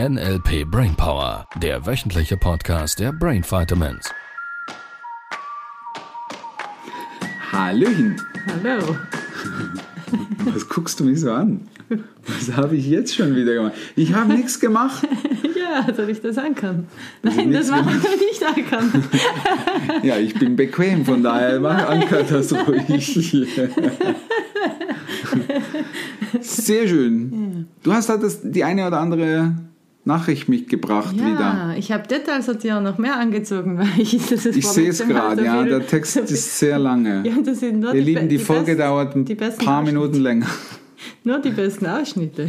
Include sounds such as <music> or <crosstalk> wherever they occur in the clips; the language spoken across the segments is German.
NLP Brainpower, der wöchentliche Podcast der Brain Vitamins. Hallöchen. Hallo. <laughs> Was guckst du mich so an? Was habe ich jetzt schon wieder gemacht? Ich habe nichts gemacht. <laughs> Ja, dass ich das ich Nein, das gemacht- wir <laughs> nicht ankern. Ja, ich bin bequem, von daher mach Anker das ruhig. Sehr schön. Du hast halt das, die eine oder andere Nachricht mitgebracht wieder. Ja, ich habe Detailsortierung noch mehr angezogen, <laughs> weil ich das Ich sehe es gerade, ja, der Text <laughs> ist sehr lange. Ja, das sind nur Ihr die, Lieben, be- die Folge besten- dauert ein die paar. Minuten länger. <laughs> Nur die besten Ausschnitte.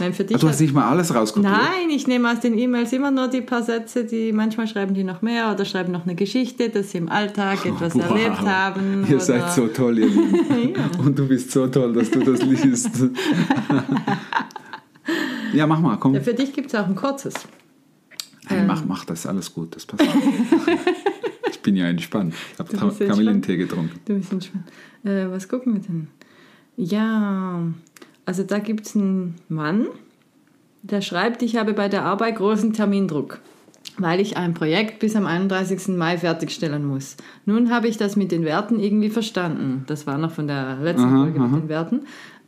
Nein, für dich. Ah, Du hast hat- nicht mal alles rauskopiert. Nein, ich nehme aus den E-Mails immer nur die paar Sätze, die manchmal schreiben die noch mehr oder schreiben noch eine Geschichte, dass sie im Alltag etwas Wow. erlebt haben. Ihr oder seid so toll, ihr Lieben. Und du bist so toll, dass du das liest. Ja, mach mal, komm. Ja, für dich gibt es auch ein kurzes. Hey, mach, mach das, alles gut, das passt. <laughs> ich bin ja entspannt. Ich habe. Kamillentee getrunken. Du bist entspannt. Äh, was gucken wir denn? Ja, also da gibt es einen Mann, der schreibt, ich habe bei der Arbeit großen Termindruck, weil ich ein Projekt bis am 31. Mai fertigstellen muss. Nun habe ich das mit den Werten irgendwie verstanden. Das war noch von der letzten Aha, Folge mit den Werten.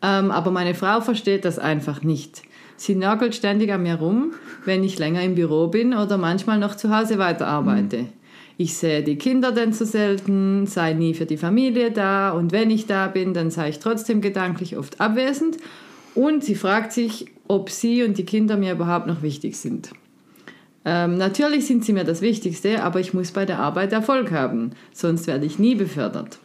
Ähm, aber meine Frau versteht das einfach nicht. Sie nörgelt ständig an mir rum, wenn ich länger im Büro bin oder manchmal noch zu Hause weiterarbeite. Ich sehe die Kinder denn zu selten, sei nie für die Familie da und wenn ich da bin, dann sei ich trotzdem gedanklich oft abwesend. Und sie fragt sich, ob sie und die Kinder mir überhaupt noch wichtig sind. Ähm, natürlich sind sie mir das Wichtigste, aber ich muss bei der Arbeit Erfolg haben, sonst werde ich nie befördert.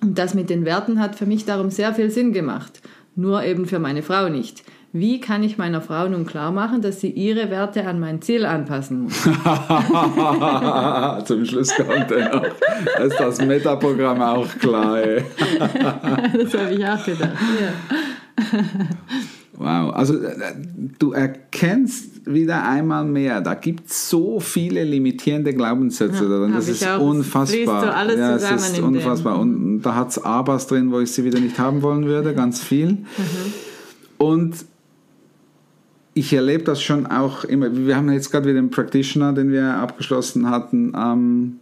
Und das mit den Werten hat für mich darum sehr viel Sinn gemacht, nur eben für meine Frau nicht. Wie kann ich meiner Frau nun klar machen, dass sie ihre Werte an mein Ziel anpassen muss? <laughs> Zum Schluss kommt er noch. Da ist das Metaprogramm auch klar. <laughs> Das habe ich auch gedacht. Ja. Wow, also äh, du erkennst wieder einmal mehr, da gibt es so viele limitierende Glaubenssätze Ja, Das ist auch. Unfassbar. ja, es zusammen ist in dem. unfassbar. Und da hat es Abers drin, wo ich sie wieder nicht haben wollen würde, ganz viel. Mhm. Und ich erlebe das schon auch immer. Wir haben jetzt gerade wieder den Practitioner, den wir abgeschlossen hatten, ähm,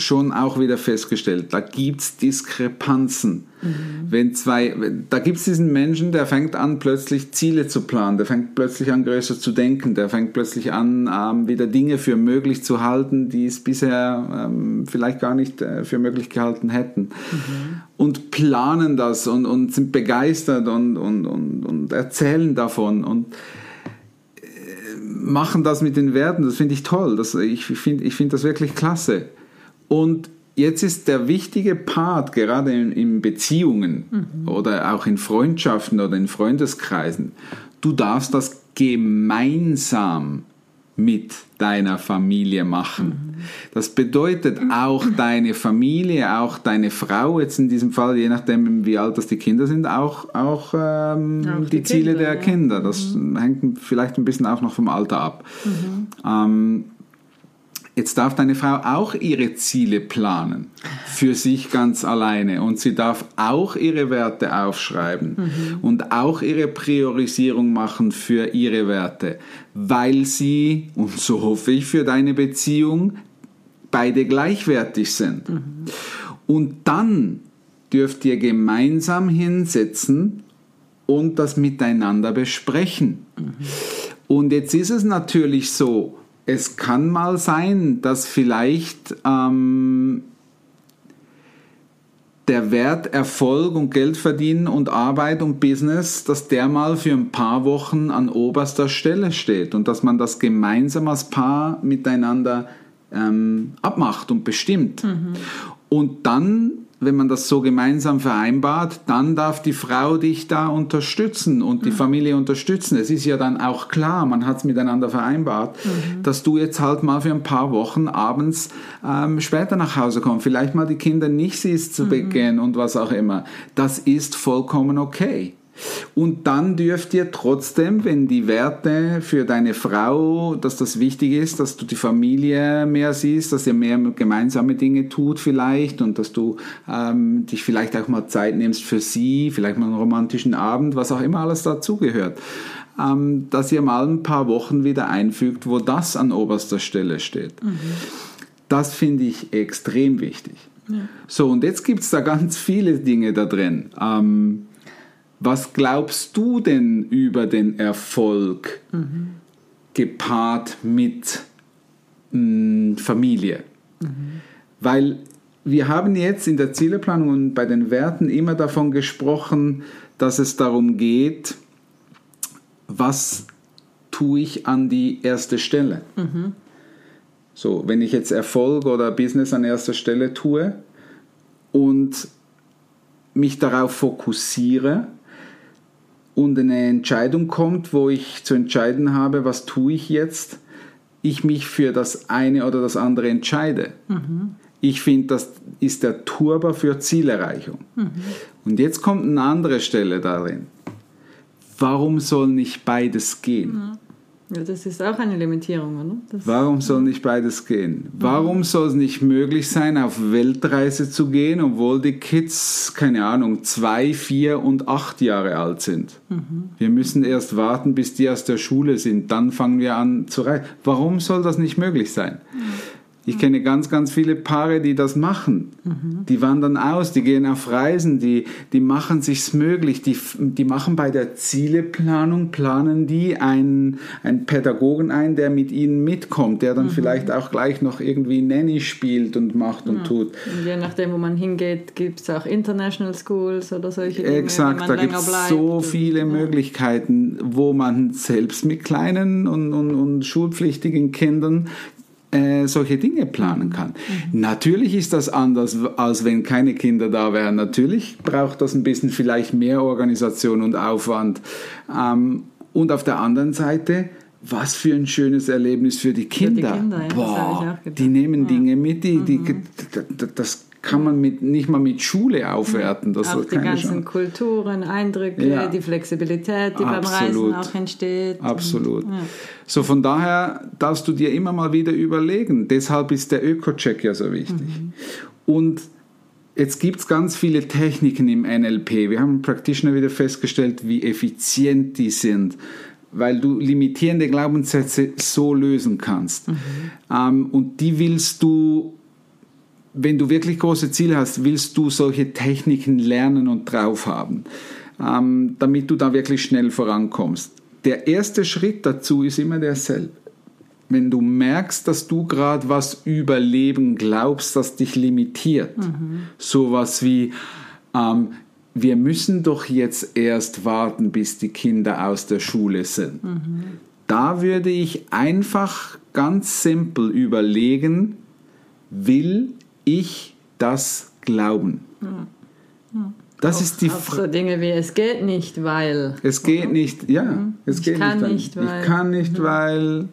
schon auch wieder festgestellt. Da gibt es Diskrepanzen. Wenn zwei, da gibt es diesen Menschen, der fängt an, plötzlich Ziele zu planen, der fängt plötzlich an, größer zu denken, der fängt plötzlich an, ähm, wieder Dinge für möglich zu halten, die es bisher ähm, vielleicht gar nicht äh, für möglich gehalten hätten. Und planen das und, und sind begeistert und, und, und, und erzählen davon und machen das mit den Werten, das finde ich toll. Das, ich finde ich find das wirklich klasse. Und jetzt ist der wichtige Part, gerade in, in Beziehungen oder auch in Freundschaften oder in Freundeskreisen, du darfst das gemeinsam mit deiner Familie machen. Das bedeutet auch <laughs> deine Familie, auch deine Frau, jetzt in diesem Fall, je nachdem wie alt das die Kinder sind, auch, auch, ähm, Auch die, die Ziele Kinder, der ja. Kinder. Das hängt vielleicht ein bisschen auch noch vom Alter ab. Ähm, Jetzt darf deine Frau auch ihre Ziele planen, für sich ganz alleine. Und sie darf auch ihre Werte aufschreiben und auch ihre Priorisierung machen für ihre Werte, weil sie, und so hoffe ich für deine Beziehung, beide gleichwertig sind. Und dann dürft ihr gemeinsam hinsetzen und das miteinander besprechen. Und jetzt ist es natürlich so, es kann mal sein, dass vielleicht ähm, der Wert Erfolg und Geld verdienen und Arbeit und Business, dass der mal für ein paar Wochen an oberster Stelle steht und dass man das gemeinsam als Paar miteinander ähm, abmacht und bestimmt. Und dann, wenn man das so gemeinsam vereinbart, dann darf die Frau dich da unterstützen und die Familie unterstützen. Es ist ja dann auch klar, man hat es miteinander vereinbart, dass du jetzt halt mal für ein paar Wochen abends ähm, später nach Hause kommst, vielleicht mal die Kinder nicht siehst zu Beginn und was auch immer. Das ist vollkommen okay. Und dann dürft ihr trotzdem, wenn die Werte für deine Frau, dass das wichtig ist, dass du die Familie mehr siehst, dass ihr mehr gemeinsame Dinge tut vielleicht und dass du ähm, dich vielleicht auch mal Zeit nimmst für sie, vielleicht mal einen romantischen Abend, was auch immer alles dazugehört. ähm, dass ihr mal ein paar Wochen wieder einfügt, wo das an oberster Stelle steht. Das finde ich extrem wichtig. So, und jetzt gibt es da ganz viele Dinge da drin. Ähm, was glaubst du denn über den Erfolg gepaart mit mh, Familie? Weil wir haben jetzt in der Zieleplanung und bei den Werten immer davon gesprochen, dass es darum geht, was tue ich an die erste Stelle. So, wenn ich jetzt Erfolg oder Business an erster Stelle tue und mich darauf fokussiere und eine Entscheidung kommt, wo ich zu entscheiden habe, was tue ich jetzt, ich mich für das eine oder das andere entscheide. Ich finde, das ist der Turbo für Zielerreichung. Und jetzt kommt eine andere Stelle darin. Warum soll nicht beides gehen? Ja, das ist auch eine Limitierung, oder? Das, Warum soll nicht beides gehen? Warum soll es nicht möglich sein, auf Weltreise zu gehen, obwohl die Kids, keine Ahnung, zwei, vier und acht Jahre alt sind? Wir müssen erst warten, bis die aus der Schule sind, dann fangen wir an zu reisen. Warum soll das nicht möglich sein? Ich kenne ganz, ganz viele Paare, die das machen. Die wandern aus, die gehen auf Reisen, die, die machen sich's möglich, die, die machen bei der Zieleplanung, planen die einen, einen Pädagogen ein, der mit ihnen mitkommt, der dann vielleicht auch gleich noch irgendwie Nanny spielt und macht und tut. und je nachdem, wo man hingeht, gibt es auch International Schools oder solche Dinge, Exakt, da gibt es so Und- viele Möglichkeiten, wo man selbst mit kleinen und, und, und schulpflichtigen Kindern äh, solche Dinge planen kann. Natürlich ist das anders, als wenn keine Kinder da wären. Natürlich braucht das ein bisschen vielleicht mehr Organisation und Aufwand. Ähm, und auf der anderen Seite, was für ein schönes Erlebnis für die Kinder. Kinder, ja, das habe ich Boah. Mhm. die nehmen Dinge mit, die, die, das kann man mit, nicht mal mit Schule aufwerten. Das Auch die ganzen Chance. Kulturen, Eindrücke, Ja. die Flexibilität, die beim Absolut. Reisen auch entsteht. Absolut. So von daher darfst du dir immer mal wieder überlegen. Deshalb ist der Öko-Check ja so wichtig. Und jetzt gibt es ganz viele Techniken im NLP. Wir haben Practitioner wieder festgestellt, wie effizient die sind, weil du limitierende Glaubenssätze so lösen kannst. Ähm, und die willst du wenn du wirklich große Ziele hast, willst du solche Techniken lernen und drauf haben, ähm, damit du da wirklich schnell vorankommst. Der erste Schritt dazu ist immer derselbe. Wenn du merkst, dass du gerade was über Leben glaubst, das dich limitiert, sowas wie, ähm, wir müssen doch jetzt erst warten, bis die Kinder aus der Schule sind. Da würde ich einfach ganz simpel überlegen, will ich das glauben? Das ist die Auch Frage. so Dinge wie, es geht nicht, weil. Es geht nicht, ja, es Ich geht kann nicht, nicht, weil. weil- Ich kann nicht, weil.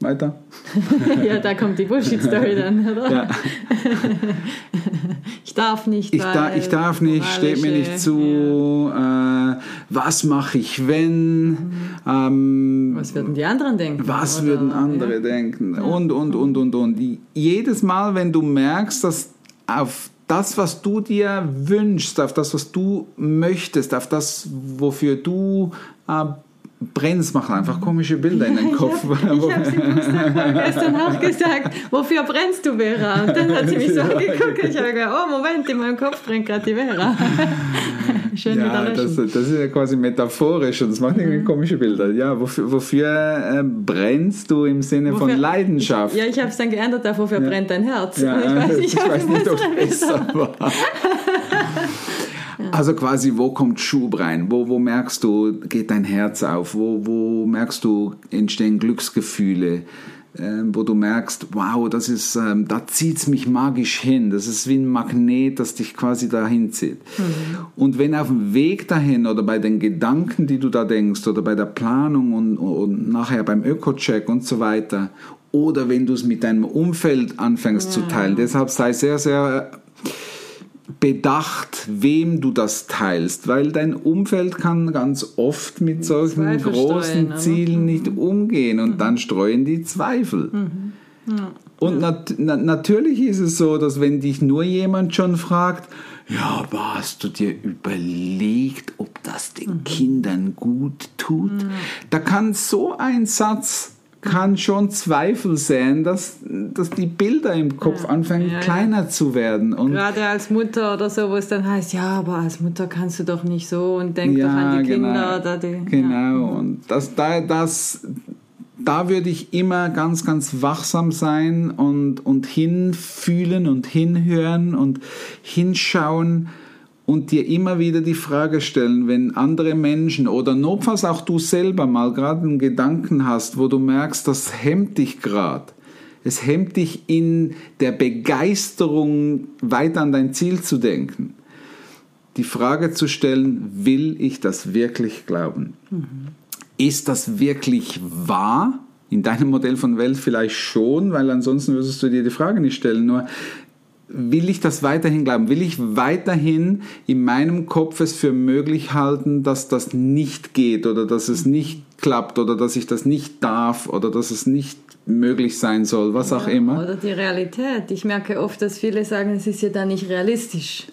Weiter. <laughs> ja, da kommt die Bullshit-Story <laughs> dann, oder? Ja. <laughs> Ich darf nicht, Ich, da, ich darf nicht, steht mir nicht zu. Äh, was mache ich, wenn? Ähm, Was würden die anderen denken? Was oder? würden andere denken? Und, und, und, und, und. Jedes Mal, wenn du merkst, dass auf das, was du dir wünschst, auf das, was du möchtest, auf das, wofür du äh, brennst, mach einfach komische Bilder in den <laughs> Kopf. Ich habe sie gestern auch gesagt, wofür brennst du, Vera? Und dann hat sie mich so <laughs> angeguckt und ich habe gesagt, oh Moment, in meinem Kopf brennt gerade die Vera. <laughs> Schön Ja, das, das ist ja quasi metaphorisch und das macht irgendwie komische Bilder. Ja, wofür, wofür äh, brennst du im Sinne von Wofür- Leidenschaft? Ja, ich habe es dann geändert auf, wofür brennt dein Herz? Ja, ich weiß nicht, ich ob weiß nicht, ob es besser war. Also quasi, wo kommt Schub rein? Wo, wo merkst du, geht dein Herz auf? Wo, wo merkst du, entstehen Glücksgefühle? Ähm, wo du merkst, wow, das ist, ähm, da zieht's mich magisch hin. Das ist wie ein Magnet, das dich quasi dahin zieht. Und wenn auf dem Weg dahin oder bei den Gedanken, die du da denkst, oder bei der Planung und, und nachher beim Öko-Check und so weiter, oder wenn du es mit deinem Umfeld anfängst zu teilen, deshalb sei sehr, sehr bedacht, wem du das teilst, weil dein Umfeld kann ganz oft mit solchen Zweifel großen streuen, Zielen nicht umgehen und dann streuen die Zweifel. Und nat na natürlich ist es so, dass wenn dich nur jemand schon fragt, ja, aber hast du dir überlegt, ob das den Kindern gut tut. Da kann so ein Satz kann schon Zweifel säen, dass, dass die Bilder im Kopf Ja. anfangen Ja, ja. kleiner zu werden. Und Gerade als Mutter oder so, wo es dann heißt, ja, aber als Mutter kannst du doch nicht so und denk doch Ja, an die genau. Kinder. Oder die, Genau, und das, da, das, da würde ich immer ganz, ganz wachsam sein und, und hinfühlen und hinhören und hinschauen und dir immer wieder die Frage stellen, wenn andere Menschen oder notfalls auch du selber mal gerade einen Gedanken hast, wo du merkst, das hemmt dich gerade. Es hemmt dich in der Begeisterung, weiter an dein Ziel zu denken die Frage zu stellen, will ich das wirklich glauben? Ist das wirklich wahr? In deinem Modell von Welt vielleicht schon, weil ansonsten würdest du dir die Frage nicht stellen. Nur will ich das weiterhin glauben? Will ich weiterhin in meinem Kopf es für möglich halten, dass das nicht geht oder dass es nicht klappt oder dass ich das nicht darf oder dass es nicht möglich sein soll, was auch immer? Oder die Realität. Ich merke oft, dass viele sagen, es ist ja dann nicht realistisch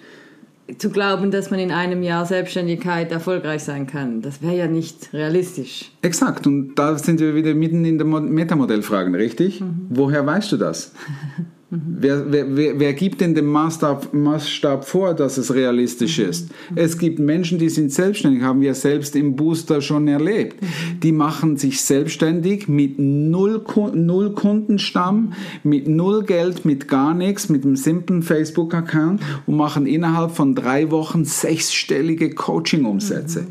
zu glauben, dass man in einem Jahr Selbstständigkeit erfolgreich sein kann. Das wäre ja nicht realistisch. Exakt, und da sind wir wieder mitten in der Mo- Metamodellfragen, richtig? Woher weißt du das? <laughs> Wer, wer, wer, wer gibt denn den Maßstab, Maßstab vor, dass es realistisch ist? Es gibt Menschen, die sind selbstständig, haben wir selbst im Booster schon erlebt. Die machen sich selbstständig mit null, null Kundenstamm, mit null Geld, mit gar nichts, mit einem simplen Facebook-Account und machen innerhalb von drei Wochen sechsstellige Coaching-Umsätze.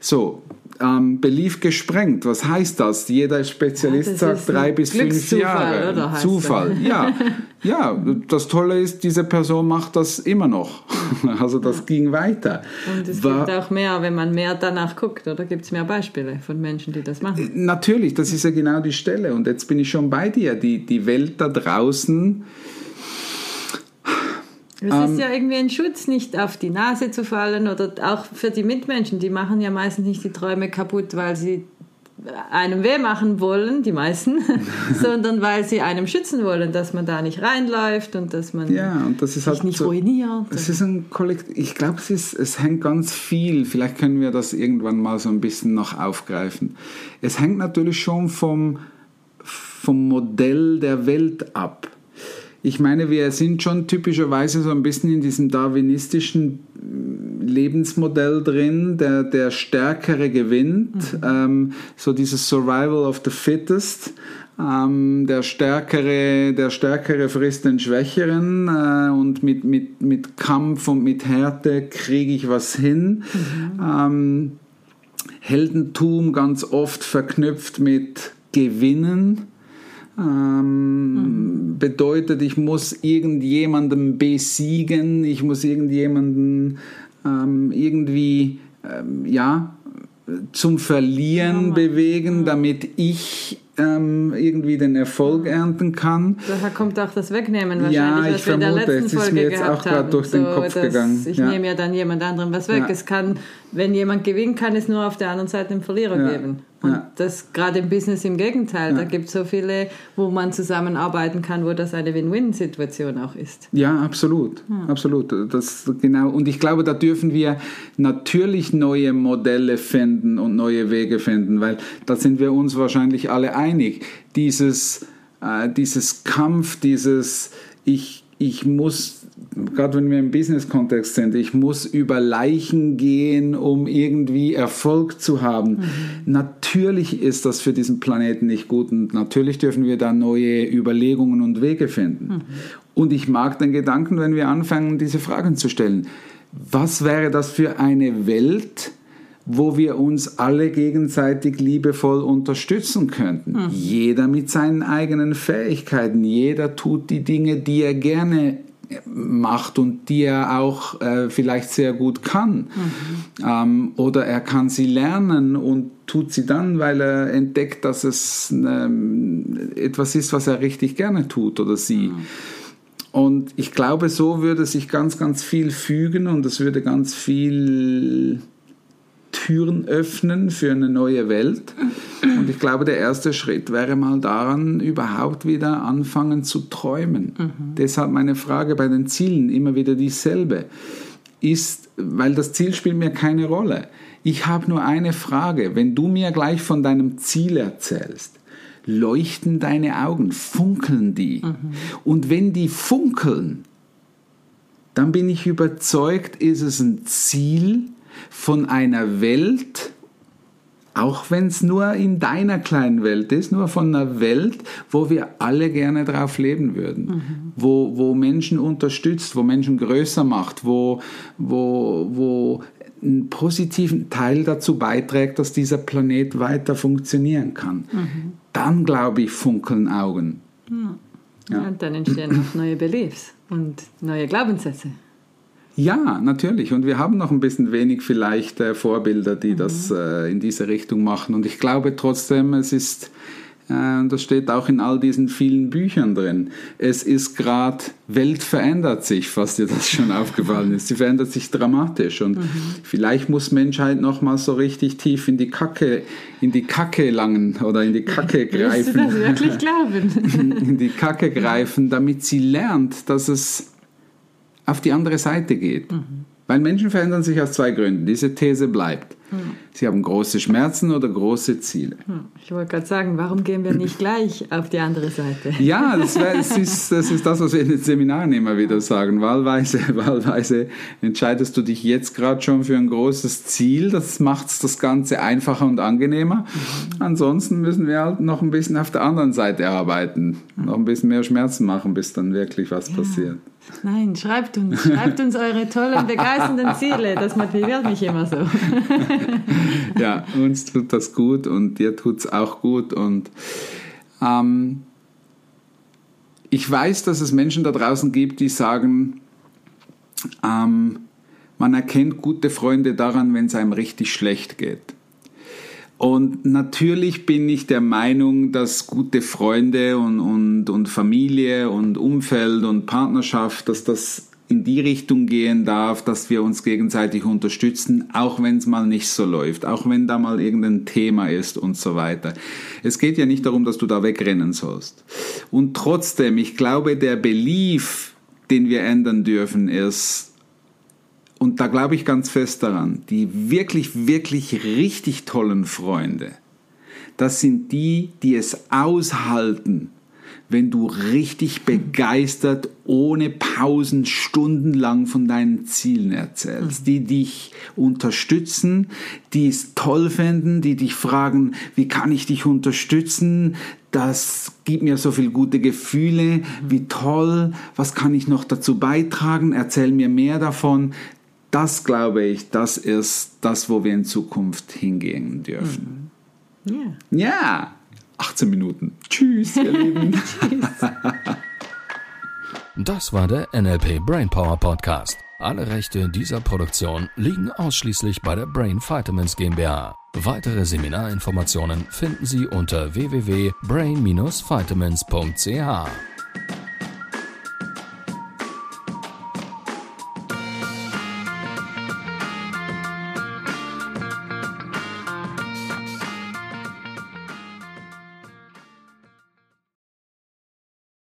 So, ähm, Belief gesprengt. Was heißt das? Jeder Spezialist Ja, das sagt drei bis fünf Jahre. oder Zufall, ja. <laughs> Ja, das Tolle ist, diese Person macht das immer noch. <laughs> Also das ging weiter. Und es War- gibt auch mehr, wenn man mehr danach guckt, oder gibt es mehr Beispiele von Menschen, die das machen? Natürlich, das ist ja genau die Stelle. Und jetzt bin ich schon bei dir. Die, die Welt da draußen, Es Ähm, ist ja irgendwie ein Schutz, nicht auf die Nase zu fallen oder auch für die Mitmenschen. Die machen ja meistens nicht die Träume kaputt, weil sie einem weh machen wollen, die meisten, <laughs> <laughs> sondern weil sie einem schützen wollen, dass man da nicht reinläuft und dass man ja, und das ist sich halt nicht so, ruiniert. Es ist ein Kollektiv. Ich glaube, es, ist- es hängt ganz viel. Vielleicht können wir das irgendwann mal so ein bisschen noch aufgreifen. Es hängt natürlich schon vom, vom Modell der Welt ab. Ich meine, wir sind schon typischerweise so ein bisschen in diesem darwinistischen Lebensmodell drin, der, der Stärkere gewinnt, ähm, so dieses Survival of the Fittest. Ähm, der Stärkere, der Stärkere frisst den Schwächeren äh, und mit, mit, mit Kampf und mit Härte kriege ich was hin. Ähm, Heldentum ganz oft verknüpft mit Gewinnen. Ähm, Bedeutet, ich muss irgendjemanden besiegen, ich muss irgendjemanden ähm, irgendwie ähm, ja, zum Verlieren bewegen, damit ich ähm, irgendwie den Erfolg ernten kann. Daher kommt auch das Wegnehmen wahrscheinlich, Ja, ich was wir in der vermute, letzten es ist Folge mir jetzt gehabt auch gerade haben. durch den Kopf gegangen. Ich Ja. nehme ja dann jemand anderem was weg. Ja. Es kann, wenn jemand gewinnt, kann es nur auf der anderen Seite einen Verlierer Ja. geben. Und Ja. das gerade im Business im Gegenteil. Da gibt es so viele, wo man zusammenarbeiten kann, wo das eine Win-Win-Situation auch ist. Ja, absolut, absolut. Das genau. Und ich glaube, da dürfen wir natürlich neue Modelle finden und neue Wege finden, weil da sind wir uns wahrscheinlich alle einig. Dieses, äh, dieses Kampf, dieses ich, ich muss gerade wenn wir im Business-Kontext sind, ich muss über Leichen gehen, um irgendwie Erfolg zu haben. Natürlich ist das für diesen Planeten nicht gut und natürlich dürfen wir da neue Überlegungen und Wege finden. Und ich mag den Gedanken, wenn wir anfangen, diese Fragen zu stellen. Was wäre das für eine Welt, wo wir uns alle gegenseitig liebevoll unterstützen könnten. Jeder mit seinen eigenen Fähigkeiten, jeder tut die Dinge, die er gerne macht und die er auch äh, vielleicht sehr gut kann. Ähm, oder er kann sie lernen und tut sie dann, weil er entdeckt, dass es ähm, etwas ist, was er richtig gerne tut oder sie. Und ich glaube, so würde sich ganz, ganz viel fügen und es würde ganz viel Türen öffnen für eine neue Welt. <laughs> Und ich glaube, der erste Schritt wäre mal daran, überhaupt wieder anfangen zu träumen. Deshalb meine Frage bei den Zielen immer wieder dieselbe. ist, weil das Ziel spielt mir keine Rolle. Ich habe nur eine Frage. Wenn du mir gleich von deinem Ziel erzählst, leuchten deine Augen, funkeln die. Mhm. Und wenn die funkeln, dann bin ich überzeugt, ist es ein Ziel von einer Welt, auch wenn es nur in deiner kleinen Welt ist, nur von einer Welt, wo wir alle gerne drauf leben würden, mhm. wo, wo Menschen unterstützt, wo Menschen größer macht, wo, wo, wo einen positiven Teil dazu beiträgt, dass dieser Planet weiter funktionieren kann. Mhm. Dann, glaube ich, funkeln Augen. Ja. Ja. Und dann entstehen auch neue Beliefs und neue Glaubenssätze. Ja, natürlich. Und wir haben noch ein bisschen wenig vielleicht äh, Vorbilder, die mhm. das äh, in diese Richtung machen. Und ich glaube trotzdem, es ist, äh, das steht auch in all diesen vielen Büchern drin, es ist gerade, Welt verändert sich, falls dir das schon <laughs> aufgefallen ist. Sie verändert sich dramatisch. Und mhm. vielleicht muss Menschheit noch mal so richtig tief in die Kacke, in die Kacke langen oder in die <laughs> Kacke greifen. Willst du das wirklich <laughs> glauben? in die Kacke greifen, damit sie lernt, dass es auf die andere Seite geht. Mhm. Weil Menschen verändern sich aus zwei Gründen. Diese These bleibt. Mhm. Sie haben große Schmerzen oder große Ziele. Mhm. Ich wollte gerade sagen, warum gehen wir nicht gleich auf die andere Seite? <laughs> Ja, das, das, ist, das ist das, was wir in den Seminaren immer wieder sagen. Wahlweise, <laughs> wahlweise entscheidest du dich jetzt gerade schon für ein großes Ziel. Das macht das Ganze einfacher und angenehmer. Mhm. Ansonsten müssen wir halt noch ein bisschen auf der anderen Seite arbeiten. Mhm. Noch ein bisschen mehr Schmerzen machen, bis dann wirklich was ja. passiert. Nein, schreibt uns, schreibt uns eure tollen, <laughs> begeisternden Ziele. Das motiviert mich immer so. <laughs> ja, uns tut das gut und dir tut es auch gut. Und ähm, ich weiß, dass es Menschen da draußen gibt, die sagen, ähm, man erkennt gute Freunde daran, wenn es einem richtig schlecht geht. Und natürlich bin ich der Meinung, dass gute Freunde und, und, und Familie und Umfeld und Partnerschaft, dass das in die Richtung gehen darf, dass wir uns gegenseitig unterstützen, auch wenn es mal nicht so läuft, auch wenn da mal irgendein Thema ist und so weiter. Es geht ja nicht darum, dass du da wegrennen sollst. Und trotzdem, ich glaube, der Belief, den wir ändern dürfen, ist, und da glaube ich ganz fest daran, die wirklich, wirklich richtig tollen Freunde, das sind die, die es aushalten, wenn du richtig begeistert, ohne Pausen, stundenlang von deinen Zielen erzählst, mhm. die dich unterstützen, die es toll finden, die dich fragen, wie kann ich dich unterstützen? Das gibt mir so viel gute Gefühle, mhm. wie toll, was kann ich noch dazu beitragen? Erzähl mir mehr davon das glaube ich, das ist das, wo wir in Zukunft hingehen dürfen. Mhm. Ja. ja. 18 Minuten. Tschüss, ihr <laughs> Lieben. Tschüss. Das war der NLP Brainpower Podcast. Alle Rechte dieser Produktion liegen ausschließlich bei der Brain Vitamins GmbH. Weitere Seminarinformationen finden Sie unter www.brain-vitamins.ch.